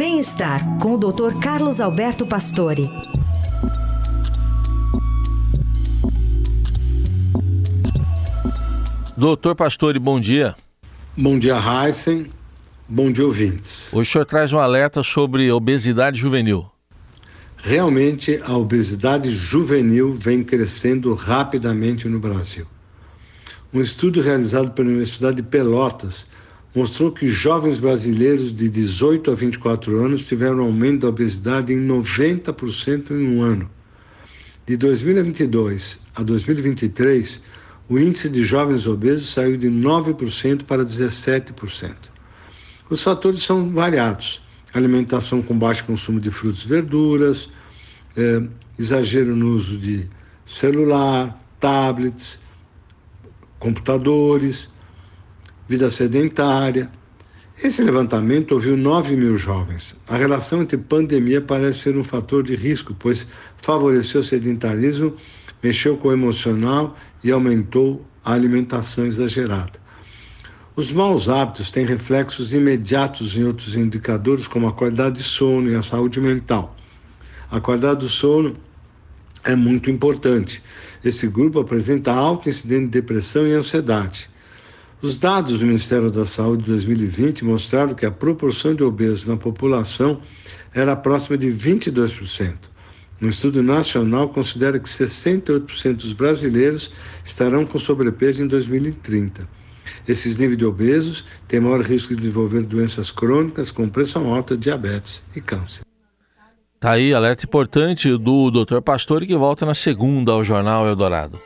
Bem-estar com o Dr. Carlos Alberto Pastore. Doutor Pastore, bom dia. Bom dia, Heisen. Bom dia, ouvintes. Hoje o senhor traz um alerta sobre obesidade juvenil. Realmente, a obesidade juvenil vem crescendo rapidamente no Brasil. Um estudo realizado pela Universidade de Pelotas mostrou que jovens brasileiros de 18 a 24 anos tiveram um aumento da obesidade em 90% em um ano. De 2022 a 2023, o índice de jovens obesos saiu de 9% para 17%. Os fatores são variados: alimentação com baixo consumo de frutos e verduras, é, exagero no uso de celular, tablets, computadores, vida sedentária. Esse levantamento ouviu 9 mil jovens. A relação entre pandemia parece ser um fator de risco, pois favoreceu o sedentarismo, mexeu com o emocional e aumentou a alimentação exagerada. Os maus hábitos têm reflexos imediatos em outros indicadores, como a qualidade de sono e a saúde mental. A qualidade do sono é muito importante. Esse grupo apresenta alto incidente de depressão e ansiedade. Os dados do Ministério da Saúde de 2020 mostraram que a proporção de obesos na população era próxima de 22%. Um estudo nacional considera que 68% dos brasileiros estarão com sobrepeso em 2030. Esses níveis de obesos têm maior risco de desenvolver doenças crônicas como pressão alta, diabetes e câncer. Tá aí, alerta importante do Dr. Pastore que volta na segunda ao Jornal Eldorado.